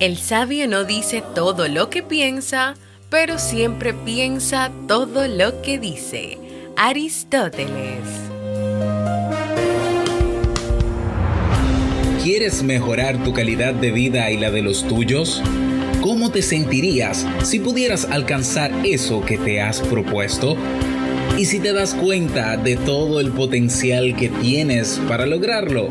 El sabio no dice todo lo que piensa, pero siempre piensa todo lo que dice. Aristóteles. ¿Quieres mejorar tu calidad de vida y la de los tuyos? ¿Cómo te sentirías si pudieras alcanzar eso que te has propuesto? ¿Y si te das cuenta de todo el potencial que tienes para lograrlo?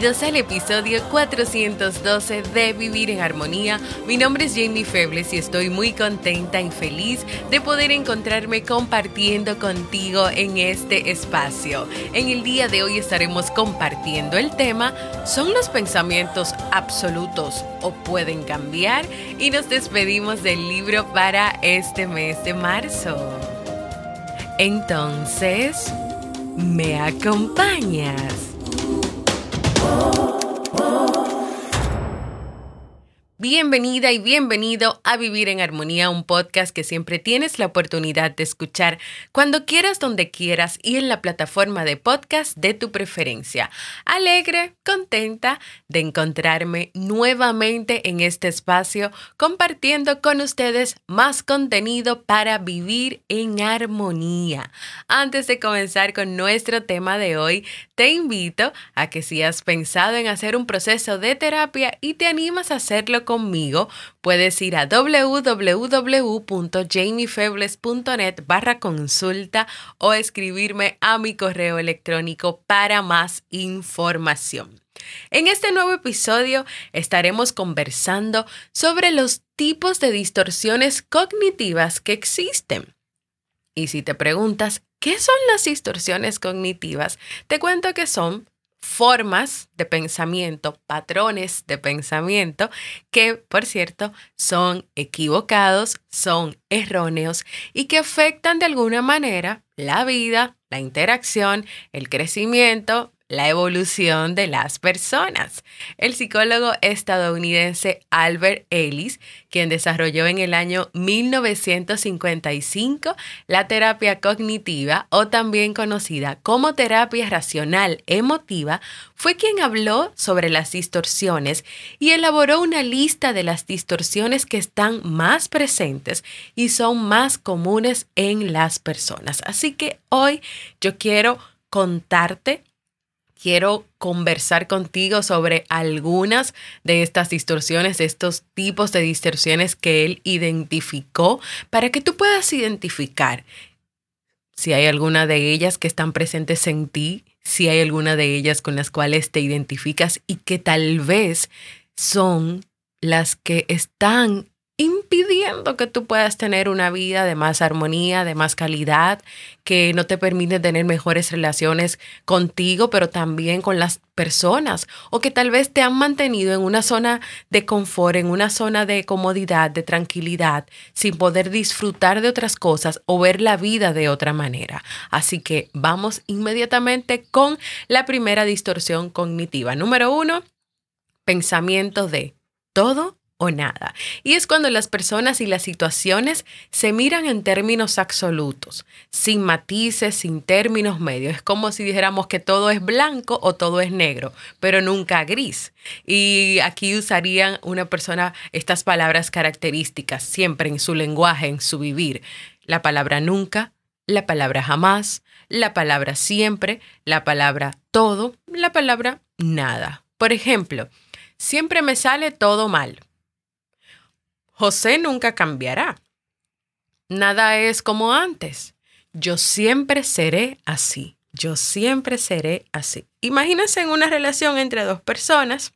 Bienvenidos al episodio 412 de Vivir en Armonía. Mi nombre es Jamie Febles y estoy muy contenta y feliz de poder encontrarme compartiendo contigo en este espacio. En el día de hoy estaremos compartiendo el tema ¿Son los pensamientos absolutos o pueden cambiar? Y nos despedimos del libro para este mes de marzo. Entonces, ¿me acompañas? Bienvenida y bienvenido a Vivir en Armonía, un podcast que siempre tienes la oportunidad de escuchar cuando quieras, donde quieras y en la plataforma de podcast de tu preferencia. Alegre, contenta de encontrarme nuevamente en este espacio compartiendo con ustedes más contenido para vivir en armonía. Antes de comenzar con nuestro tema de hoy, te invito a que si has pensado en hacer un proceso de terapia y te animas a hacerlo conmigo, puedes ir a www.jamiefebles.net barra consulta o escribirme a mi correo electrónico para más información. En este nuevo episodio estaremos conversando sobre los tipos de distorsiones cognitivas que existen. Y si te preguntas, ¿qué son las distorsiones cognitivas? Te cuento que son formas de pensamiento, patrones de pensamiento que, por cierto, son equivocados, son erróneos y que afectan de alguna manera la vida, la interacción, el crecimiento, la evolución de las personas. El psicólogo estadounidense Albert Ellis, quien desarrolló en el año 1955 la terapia cognitiva o también conocida como terapia racional emotiva, fue quien habló sobre las distorsiones y elaboró una lista de las distorsiones que están más presentes y son más comunes en las personas. Así que hoy yo quiero contarte quiero conversar contigo sobre algunas de estas distorsiones, de estos tipos de distorsiones que él identificó, para que tú puedas identificar si hay alguna de ellas que están presentes en ti, si hay alguna de ellas con las cuales te identificas y que tal vez son las que están impidiendo que tú puedas tener una vida de más armonía, de más calidad, que no te permite tener mejores relaciones contigo, pero también con las personas, o que tal vez te han mantenido en una zona de confort, en una zona de comodidad, de tranquilidad, sin poder disfrutar de otras cosas o ver la vida de otra manera. Así que vamos inmediatamente con la primera distorsión cognitiva. Número uno, pensamiento de todo o nada. Y es cuando las personas y las situaciones se miran en términos absolutos, sin matices, sin términos medios. Es como si dijéramos que todo es blanco o todo es negro, pero nunca gris. Y aquí usarían una persona estas palabras características siempre en su lenguaje, en su vivir. La palabra nunca, la palabra jamás, la palabra siempre, la palabra todo, la palabra nada. Por ejemplo, siempre me sale todo mal José nunca cambiará. nada es como antes. Yo siempre seré así. Yo siempre seré así. Imagínense en una relación entre dos personas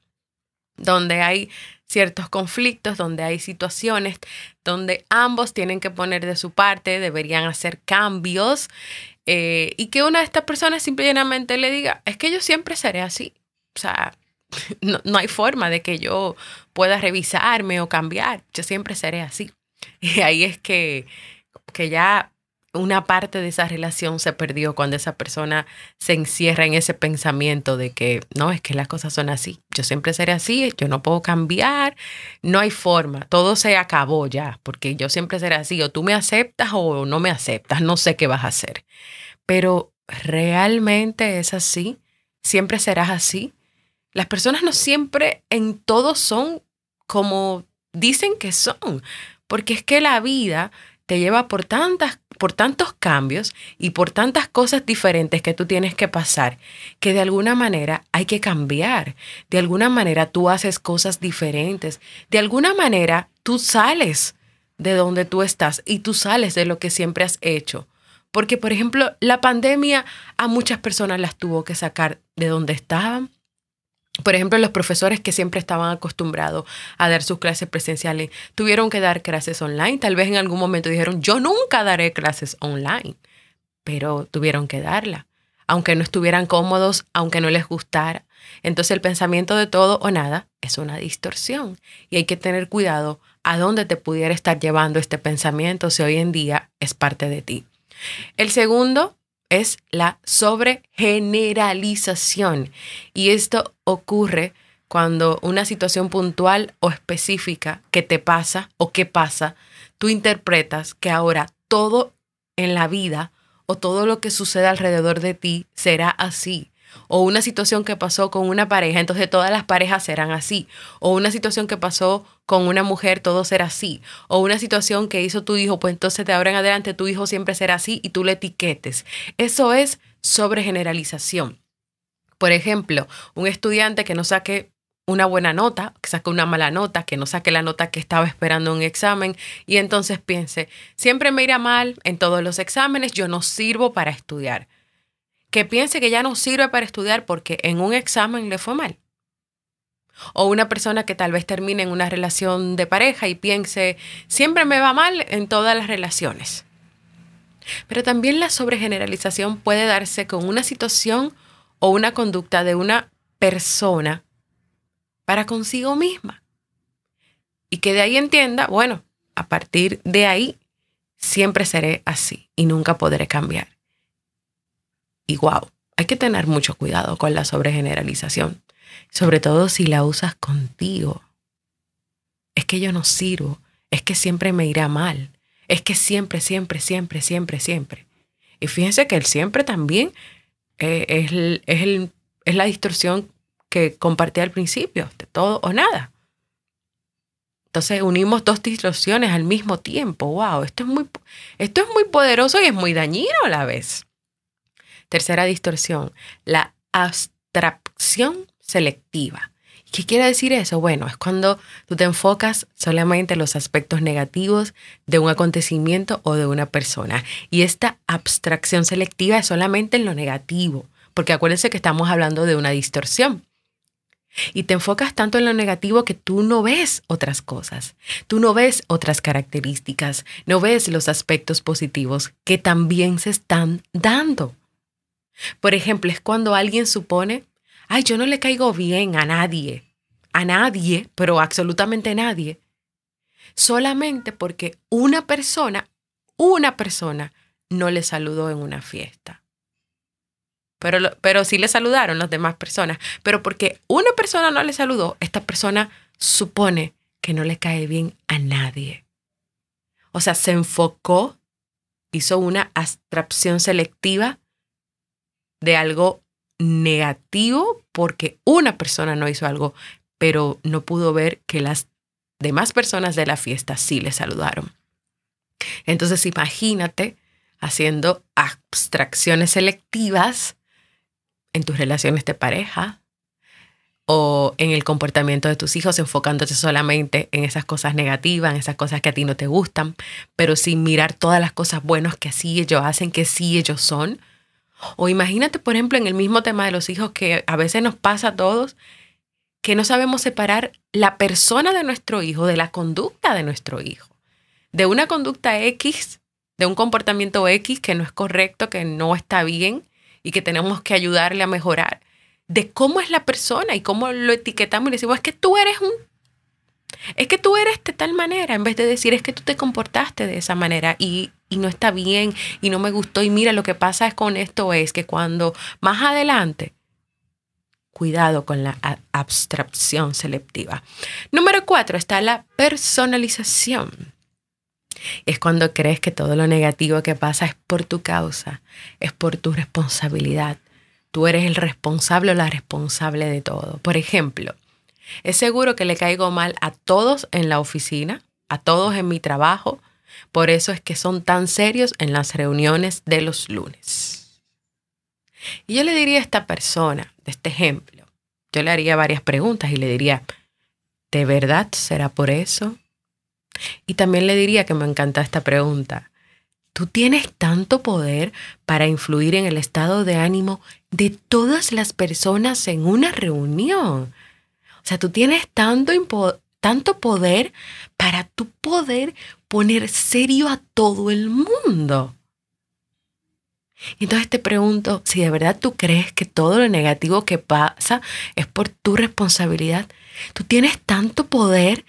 donde hay ciertos conflictos, donde hay situaciones donde ambos tienen que poner de su parte, deberían hacer cambios eh, y que una de estas personas simplemente le diga, es que yo siempre seré así. O sea, no, no hay forma de que yo pueda revisarme o cambiar, yo siempre seré así. Y ahí es que, que ya una parte de esa relación se perdió cuando esa persona se encierra en ese pensamiento de que no, es que las cosas son así, yo siempre seré así, yo no puedo cambiar, no hay forma, todo se acabó ya, porque yo siempre seré así, o tú me aceptas o no me aceptas, no sé qué vas a hacer. Pero realmente es así, siempre serás así. Las personas no siempre en todo son como dicen que son, porque es que la vida te lleva por tantas por tantos cambios y por tantas cosas diferentes que tú tienes que pasar, que de alguna manera hay que cambiar. De alguna manera tú haces cosas diferentes. De alguna manera tú sales de donde tú estás y tú sales de lo que siempre has hecho. Porque, por ejemplo, la pandemia a muchas personas las tuvo que sacar de donde estaban, por ejemplo, los profesores que siempre estaban acostumbrados a dar sus clases presenciales tuvieron que dar clases online. Tal vez en algún momento dijeron, yo nunca daré clases online, pero tuvieron que darla, aunque no estuvieran cómodos, aunque no les gustara. Entonces el pensamiento de todo o nada es una distorsión y hay que tener cuidado a dónde te pudiera estar llevando este pensamiento si hoy en día es parte de ti. El segundo es la sobregeneralización. Y esto ocurre cuando una situación puntual o específica que te pasa o que pasa, tú interpretas que ahora todo en la vida o todo lo que sucede alrededor de ti será así o una situación que pasó con una pareja, entonces todas las parejas serán así, o una situación que pasó con una mujer, todo será así, o una situación que hizo tu hijo, pues entonces de ahora en adelante tu hijo siempre será así y tú le etiquetes. Eso es sobregeneralización. Por ejemplo, un estudiante que no saque una buena nota, que saque una mala nota, que no saque la nota que estaba esperando en un examen y entonces piense, siempre me irá mal en todos los exámenes, yo no sirvo para estudiar que piense que ya no sirve para estudiar porque en un examen le fue mal. O una persona que tal vez termine en una relación de pareja y piense, siempre me va mal en todas las relaciones. Pero también la sobregeneralización puede darse con una situación o una conducta de una persona para consigo misma. Y que de ahí entienda, bueno, a partir de ahí siempre seré así y nunca podré cambiar. Y wow, hay que tener mucho cuidado con la sobregeneralización, sobre todo si la usas contigo. Es que yo no sirvo, es que siempre me irá mal, es que siempre, siempre, siempre, siempre, siempre. Y fíjense que el siempre también eh, es, es, es la distorsión que compartí al principio, de todo o nada. Entonces unimos dos distorsiones al mismo tiempo. Wow, esto es muy, esto es muy poderoso y es muy dañino a la vez. Tercera distorsión, la abstracción selectiva. ¿Qué quiere decir eso? Bueno, es cuando tú te enfocas solamente en los aspectos negativos de un acontecimiento o de una persona. Y esta abstracción selectiva es solamente en lo negativo, porque acuérdense que estamos hablando de una distorsión. Y te enfocas tanto en lo negativo que tú no ves otras cosas, tú no ves otras características, no ves los aspectos positivos que también se están dando. Por ejemplo, es cuando alguien supone, ay, yo no le caigo bien a nadie, a nadie, pero absolutamente nadie, solamente porque una persona, una persona, no le saludó en una fiesta. Pero, pero sí le saludaron las demás personas. Pero porque una persona no le saludó, esta persona supone que no le cae bien a nadie. O sea, se enfocó, hizo una abstracción selectiva de algo negativo porque una persona no hizo algo, pero no pudo ver que las demás personas de la fiesta sí le saludaron. Entonces imagínate haciendo abstracciones selectivas en tus relaciones de pareja o en el comportamiento de tus hijos, enfocándote solamente en esas cosas negativas, en esas cosas que a ti no te gustan, pero sin mirar todas las cosas buenas que sí ellos hacen, que sí ellos son. O imagínate, por ejemplo, en el mismo tema de los hijos que a veces nos pasa a todos, que no sabemos separar la persona de nuestro hijo de la conducta de nuestro hijo. De una conducta X, de un comportamiento X que no es correcto, que no está bien y que tenemos que ayudarle a mejorar de cómo es la persona y cómo lo etiquetamos y le decimos, es que tú eres un... Es que tú eres de tal manera, en vez de decir, es que tú te comportaste de esa manera y, y no está bien y no me gustó. Y mira, lo que pasa es con esto es que cuando más adelante, cuidado con la abstracción selectiva. Número cuatro está la personalización. Es cuando crees que todo lo negativo que pasa es por tu causa, es por tu responsabilidad, Tú eres el responsable o la responsable de todo. Por ejemplo, es seguro que le caigo mal a todos en la oficina, a todos en mi trabajo. Por eso es que son tan serios en las reuniones de los lunes. Y yo le diría a esta persona, de este ejemplo, yo le haría varias preguntas y le diría, ¿de verdad será por eso? Y también le diría que me encanta esta pregunta. Tú tienes tanto poder para influir en el estado de ánimo de todas las personas en una reunión. O sea, tú tienes tanto, tanto poder para tu poder poner serio a todo el mundo. Entonces te pregunto, si de verdad tú crees que todo lo negativo que pasa es por tu responsabilidad, tú tienes tanto poder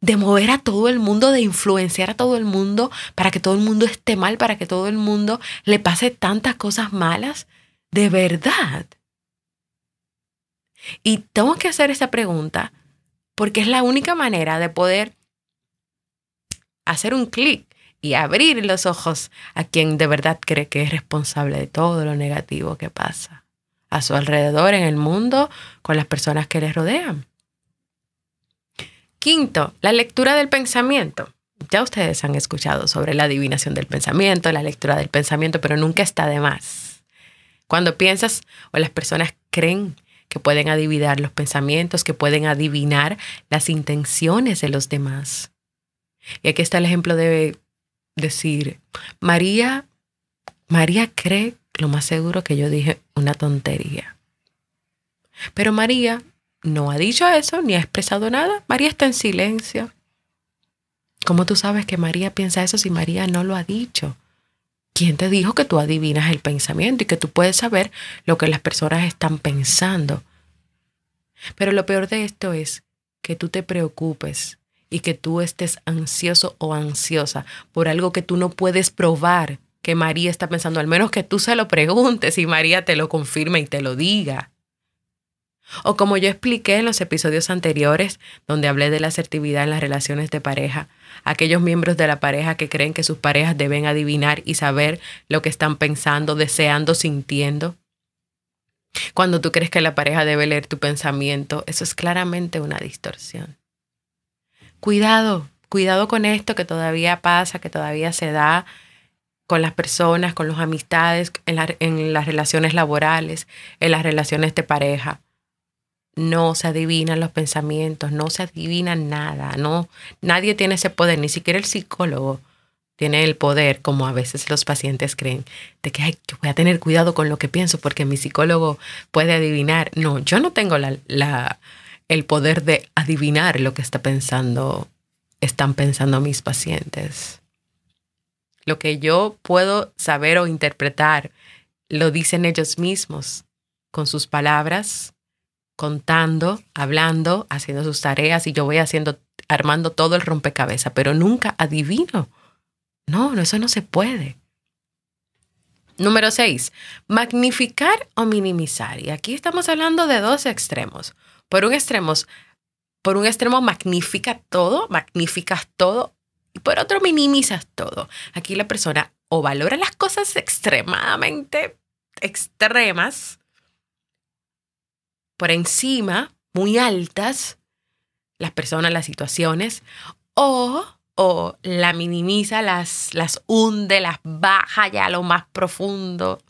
de mover a todo el mundo, de influenciar a todo el mundo para que todo el mundo esté mal, para que todo el mundo le pase tantas cosas malas, de verdad. Y tengo que hacer esa pregunta porque es la única manera de poder hacer un clic y abrir los ojos a quien de verdad cree que es responsable de todo lo negativo que pasa a su alrededor en el mundo con las personas que les rodean. Quinto, la lectura del pensamiento. Ya ustedes han escuchado sobre la adivinación del pensamiento, la lectura del pensamiento, pero nunca está de más. Cuando piensas o las personas creen que pueden adivinar los pensamientos, que pueden adivinar las intenciones de los demás. Y aquí está el ejemplo de decir, María, María cree lo más seguro que yo dije una tontería. Pero María no ha dicho eso ni ha expresado nada. María está en silencio. ¿Cómo tú sabes que María piensa eso si María no lo ha dicho? ¿Quién te dijo que tú adivinas el pensamiento y que tú puedes saber lo que las personas están pensando? Pero lo peor de esto es que tú te preocupes y que tú estés ansioso o ansiosa por algo que tú no puedes probar que María está pensando, al menos que tú se lo preguntes y María te lo confirme y te lo diga. O como yo expliqué en los episodios anteriores, donde hablé de la asertividad en las relaciones de pareja, aquellos miembros de la pareja que creen que sus parejas deben adivinar y saber lo que están pensando, deseando, sintiendo. Cuando tú crees que la pareja debe leer tu pensamiento, eso es claramente una distorsión. Cuidado, cuidado con esto que todavía pasa, que todavía se da con las personas, con las amistades, en, en las relaciones laborales, en las relaciones de pareja no se adivinan los pensamientos, no se adivina nada, no, nadie tiene ese poder, ni siquiera el psicólogo tiene el poder, como a veces los pacientes creen, de que Ay, voy a tener cuidado con lo que pienso porque mi psicólogo puede adivinar. No, yo no tengo la, el poder de adivinar lo que está pensando, están pensando mis pacientes. Lo que yo puedo saber o interpretar lo dicen ellos mismos con sus palabras, contando, hablando, haciendo sus tareas y yo voy haciendo, armando todo el rompecabezas, pero nunca adivino. No, no, eso no se puede. Número 6. Magnificar o minimizar. Y aquí estamos hablando de dos extremos. Por un extremo, por un extremo magnifica todo, magnificas todo, y por otro minimizas todo. Aquí la persona o valora las cosas extremadamente extremas por encima, muy altas, las personas, las situaciones, o, o la minimiza, las, las hunde, las baja ya a lo más profundo.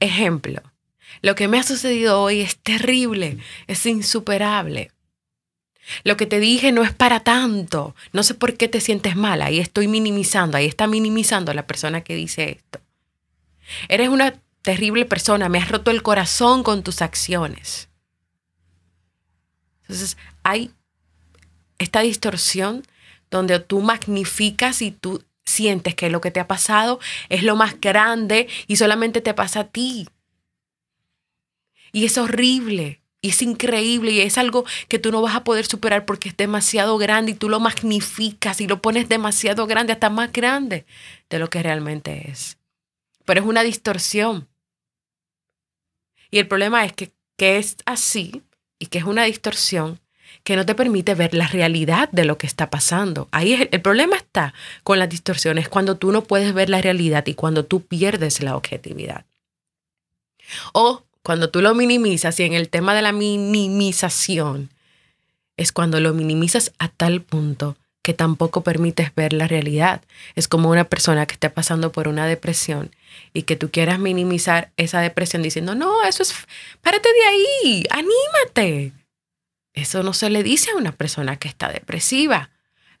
Ejemplo, Lo que me ha sucedido hoy es terrible, es insuperable. Lo que te dije no es para tanto. No sé por qué te sientes mal. Ahí estoy minimizando, ahí está minimizando a la persona que dice esto. Eres una terrible persona, me has roto el corazón con tus acciones. Entonces, hay esta distorsión donde tú magnificas y tú sientes que lo que te ha pasado es lo más grande y solamente te pasa a ti. Y es horrible, y es increíble, y es algo que tú no vas a poder superar porque es demasiado grande y tú lo magnificas y lo pones demasiado grande, hasta más grande de lo que realmente es. Pero es una distorsión. Y el problema es que, que es así y que es una distorsión que no te permite ver la realidad de lo que está pasando. Ahí es, el problema está con las distorsiones, cuando tú no puedes ver la realidad y cuando tú pierdes la objetividad. O cuando tú lo minimizas y en el tema de la minimización es cuando lo minimizas a tal punto que tampoco permites ver la realidad. Es como una persona que está pasando por una depresión y que tú quieras minimizar esa depresión diciendo, no, eso es, párate de ahí, anímate. Eso no se le dice a una persona que está depresiva.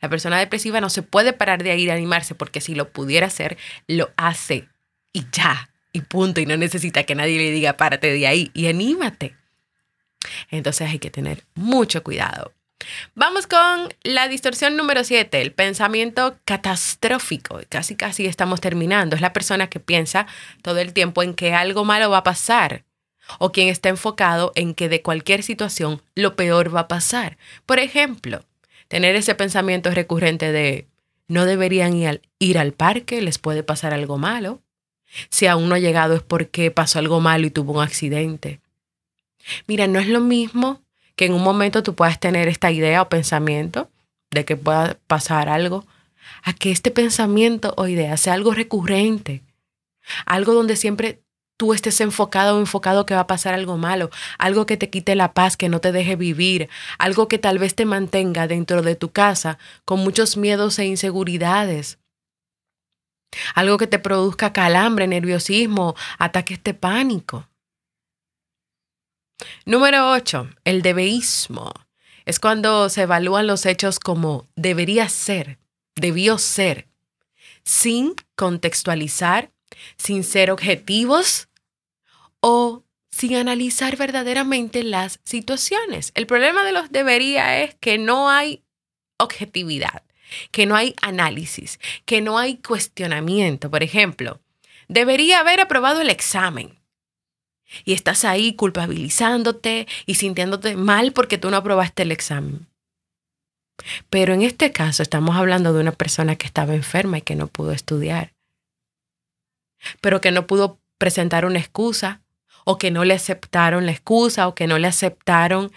La persona depresiva no se puede parar de ahí y animarse porque si lo pudiera hacer, lo hace y ya, y punto, y no necesita que nadie le diga párate de ahí y anímate. Entonces hay que tener mucho cuidado. Vamos con la distorsión número 7, el pensamiento catastrófico. Casi casi estamos terminando. Es la persona que piensa todo el tiempo en que algo malo va a pasar o quien está enfocado en que de cualquier situación lo peor va a pasar. Por ejemplo, tener ese pensamiento recurrente de no deberían ir al, parque, les puede pasar algo malo. Si aún no ha llegado es porque pasó algo malo y tuvo un accidente. Mira, no es lo mismo que en un momento tú puedas tener esta idea o pensamiento de que pueda pasar algo, a que este pensamiento o idea sea algo recurrente, algo donde siempre tú estés enfocado o enfocado que va a pasar algo malo, algo que te quite la paz, que no te deje vivir, algo que tal vez te mantenga dentro de tu casa con muchos miedos e inseguridades. Algo que te produzca calambre, nerviosismo, ataques de pánico. Número 8. El debeísmo. Es cuando se evalúan los hechos como debería ser, debió ser, sin contextualizar, sin ser objetivos o sin analizar verdaderamente las situaciones. El problema de los debería es que no hay objetividad, que no hay análisis, que no hay cuestionamiento. Por ejemplo, debería haber aprobado el examen. Y estás ahí culpabilizándote y sintiéndote mal porque tú no aprobaste el examen. Pero en este caso estamos hablando de una persona que estaba enferma y que no pudo estudiar, pero que no pudo presentar una excusa o que no le aceptaron la excusa o que no le aceptaron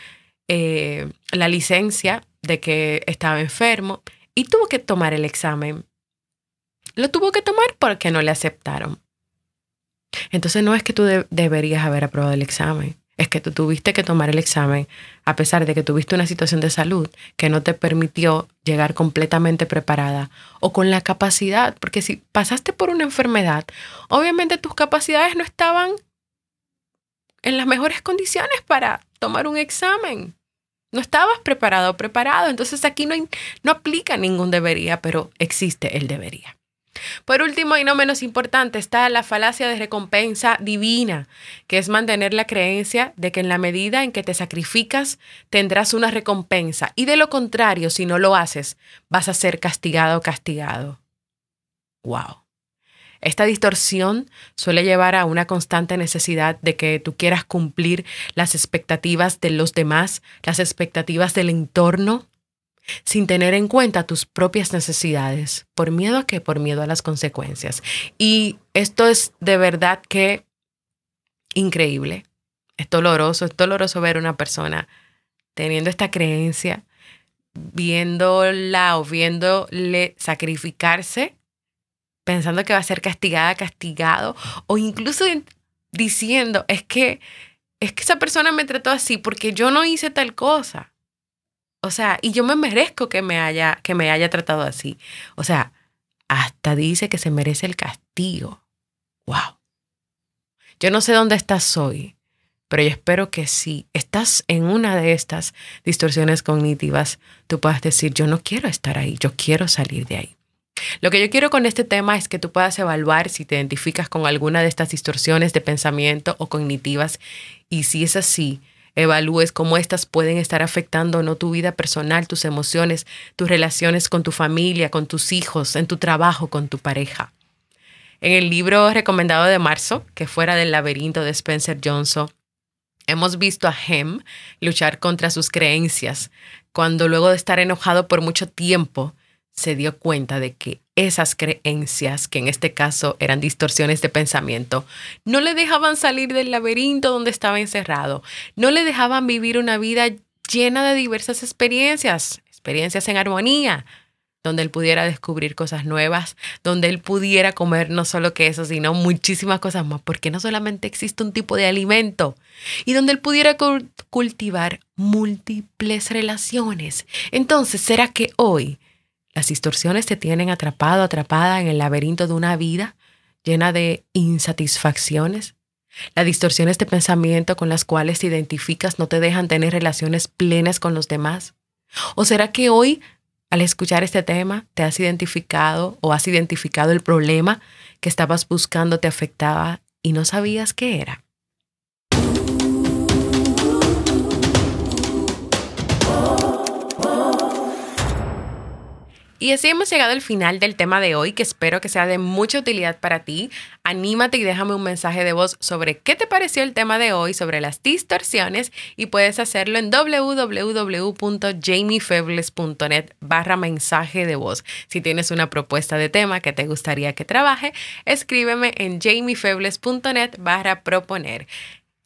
eh, la licencia de que estaba enfermo y tuvo que tomar el examen. Lo tuvo que tomar porque no le aceptaron. Entonces no es que tú deberías haber aprobado el examen, es que tú tuviste que tomar el examen a pesar de que tuviste una situación de salud que no te permitió llegar completamente preparada o con la capacidad, porque si pasaste por una enfermedad, obviamente tus capacidades no estaban en las mejores condiciones para tomar un examen. No estabas preparado o preparado, entonces aquí no, no aplica ningún debería, pero existe el debería. Por último y no menos importante está la falacia de recompensa divina, que es mantener la creencia de que en la medida en que te sacrificas tendrás una recompensa y de lo contrario, si no lo haces, vas a ser castigado o castigado. Wow. Esta distorsión suele llevar a una constante necesidad de que tú quieras cumplir las expectativas de los demás, las expectativas del entorno, sin tener en cuenta tus propias necesidades. ¿Por miedo a qué? Por miedo a las consecuencias. Y esto es de verdad que increíble. Es doloroso, es doloroso ver a una persona teniendo esta creencia, viéndola o viéndole sacrificarse pensando que va a ser castigada, castigado, o incluso diciendo, es que, es que esa persona me trató así porque yo no hice tal cosa. O sea, y yo me merezco que me haya, que me haya tratado así. O sea, hasta dice que se merece el castigo. Wow. Yo no sé dónde estás hoy, Pero yo espero que si estás en una de estas distorsiones cognitivas, tú puedas decir, yo no quiero estar ahí, yo quiero salir de ahí. Lo que yo quiero con este tema es que tú puedas evaluar si te identificas con alguna de estas distorsiones de pensamiento o cognitivas y si es así, evalúes cómo estas pueden estar afectando o no tu vida personal, tus emociones, tus relaciones con tu familia, con tus hijos, en tu trabajo, con tu pareja. En el libro recomendado de marzo, que fuera del laberinto de Spencer Johnson, hemos visto a Hem luchar contra sus creencias, cuando luego de estar enojado por mucho tiempo, se dio cuenta de que esas creencias, que en este caso eran distorsiones de pensamiento, no le dejaban salir del laberinto donde estaba encerrado, no le dejaban vivir una vida llena de diversas experiencias, experiencias en armonía, donde él pudiera descubrir cosas nuevas, donde él pudiera comer no solo queso, sino muchísimas cosas más, porque no solamente existe un tipo de alimento, y donde él pudiera cultivar múltiples relaciones. Entonces, ¿será que hoy las distorsiones te tienen atrapado, atrapada en el laberinto de una vida llena de insatisfacciones. Las distorsiones de pensamiento con las cuales te identificas no te dejan tener relaciones plenas con los demás. ¿O será que hoy, al escuchar este tema, te has identificado o has identificado el problema que estabas buscando te afectaba y no sabías qué era? Y así hemos llegado al final del tema de hoy, que espero que sea de mucha utilidad para ti. Anímate y déjame un mensaje de voz sobre qué te pareció el tema de hoy, sobre las distorsiones, y puedes hacerlo en www.jamiefebles.net barra mensaje de voz. Si tienes una propuesta de tema que te gustaría que trabaje, escríbeme en jamiefebles.net barra proponer.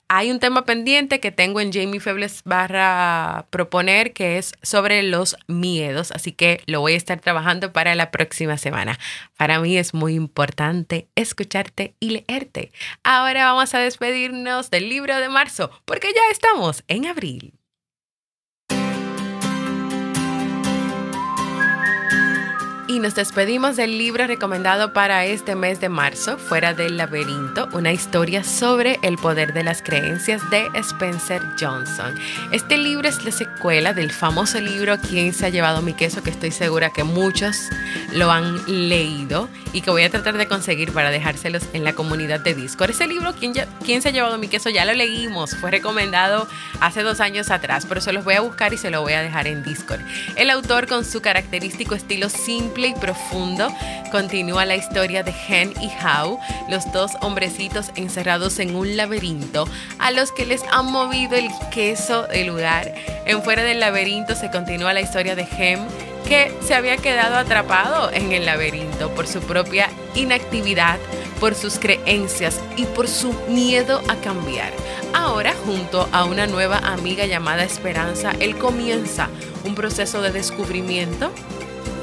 Hay un tema pendiente que tengo en Jamie Febles barra proponer que es sobre los miedos, así que lo voy a estar trabajando para la próxima semana. Para mí es muy importante escucharte y leerte. Ahora vamos a despedirnos del libro de marzo porque ya estamos en abril. Y nos despedimos del libro recomendado para este mes de marzo, Fuera del laberinto, una historia sobre el poder de las creencias de Spencer Johnson. Este libro es la secuela del famoso libro ¿Quién se ha llevado mi queso? que estoy segura que muchos lo han leído y que voy a tratar de conseguir para dejárselos en la comunidad de Discord. Ese libro ¿Quién, ¿Quién se ha llevado mi queso? ya lo leímos, fue recomendado hace dos años atrás, pero se los voy a buscar y se lo voy a dejar en Discord. El autor con su característico estilo simple y profundo continúa la historia de Hen y Hao, los dos hombrecitos encerrados en un laberinto a los que les han movido el queso del lugar. En fuera del laberinto se continúa la historia de Hen que se había quedado atrapado en el laberinto por su propia inactividad, por sus creencias y por su miedo a cambiar. Ahora, junto a una nueva amiga llamada Esperanza, él comienza un proceso de descubrimiento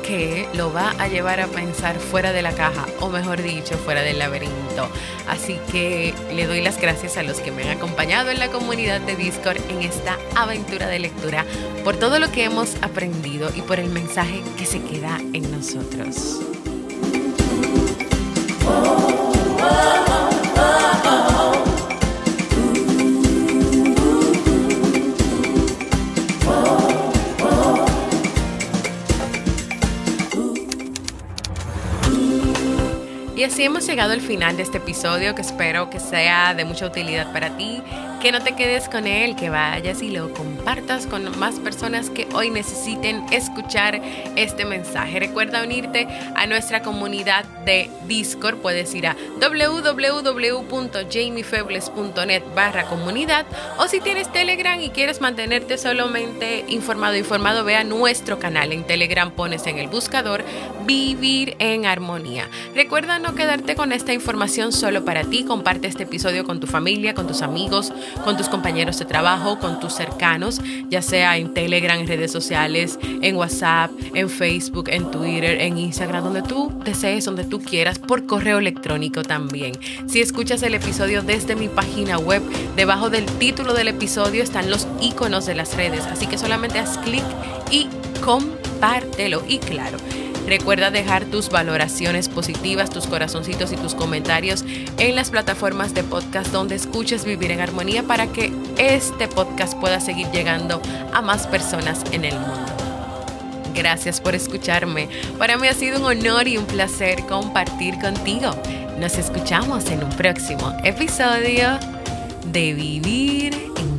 que lo va a llevar a pensar fuera de la caja, o mejor dicho, fuera del laberinto. Así que le doy las gracias a los que me han acompañado en la comunidad de Discord en esta aventura de lectura, por todo lo que hemos aprendido y por el mensaje que se queda en nosotros. Y así hemos llegado al final de este episodio que espero que sea de mucha utilidad para ti, que no te quedes con él, que vayas y lo compartas con más personas que hoy necesiten escuchar este mensaje. Recuerda unirte a nuestra comunidad de Discord, puedes ir a www.jamiefebles.net barra comunidad o si tienes Telegram y quieres mantenerte solamente informado, informado, ve a nuestro canal en Telegram, pones en el buscador Vivir en Armonía. Recuerda no quedarte con esta información solo para ti. Comparte este episodio con tu familia, con tus amigos, con tus compañeros de trabajo, con tus cercanos, ya sea en Telegram, en redes sociales, en WhatsApp, en Facebook, en Twitter, en Instagram, donde tú desees, donde tú quieras, por correo electrónico también. Si escuchas el episodio desde mi página web, debajo del título del episodio están los iconos de las redes, así que solamente haz clic y compártelo. Y claro, Recuerda dejar tus valoraciones positivas, tus corazoncitos y tus comentarios en las plataformas de podcast donde escuches Vivir en Armonía para que este podcast pueda seguir llegando a más personas en el mundo. Gracias por escucharme. Para mí ha sido un honor y un placer compartir contigo. Nos escuchamos en un próximo episodio de Vivir en